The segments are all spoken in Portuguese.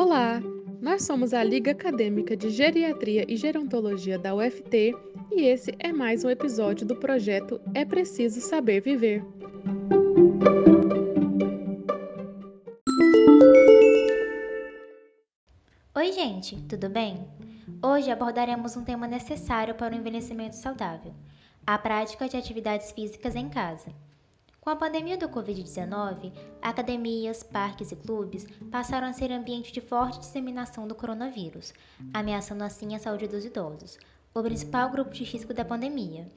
Olá! Nós somos a Liga Acadêmica de Geriatria e Gerontologia da UFT e esse é mais um episódio do projeto É Preciso Saber Viver. Oi, gente, tudo bem? Hoje abordaremos um tema necessário para o envelhecimento saudável: a prática de atividades físicas em casa. Com a pandemia do Covid-19, academias, parques e clubes passaram a ser ambiente de forte disseminação do coronavírus, ameaçando assim a saúde dos idosos, o principal grupo de risco da pandemia.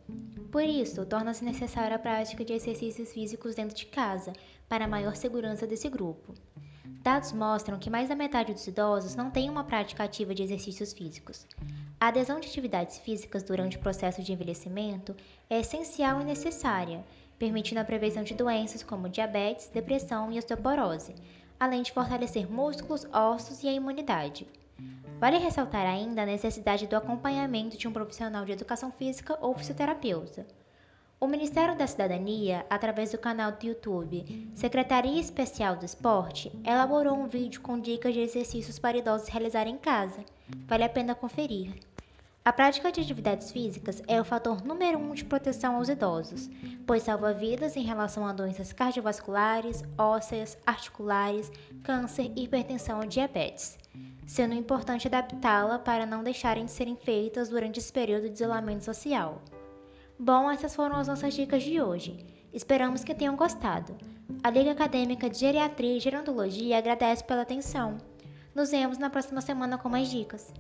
Por isso, torna-se necessária a prática de exercícios físicos dentro de casa, para maior segurança desse grupo. Dados mostram que mais da metade dos idosos não tem uma prática ativa de exercícios físicos. A adesão de atividades físicas durante o processo de envelhecimento é essencial e necessária, permitindo a prevenção de doenças como diabetes, depressão e osteoporose, além de fortalecer músculos, ossos e a imunidade. Vale ressaltar ainda a necessidade do acompanhamento de um profissional de educação física ou fisioterapeuta. O Ministério da Cidadania, através do canal do YouTube Secretaria Especial do Esporte, elaborou um vídeo com dicas de exercícios para idosos realizarem em casa. Vale a pena conferir. A prática de atividades físicas é o fator número um de proteção aos idosos, pois salva vidas em relação a doenças cardiovasculares, ósseas, articulares, câncer, hipertensão e diabetes, sendo importante adaptá-la para não deixarem de serem feitas durante esse período de isolamento social. Bom, essas foram as nossas dicas de hoje. Esperamos que tenham gostado. A Liga Acadêmica de Geriatria e Gerontologia agradece pela atenção. Nos vemos na próxima semana com mais dicas.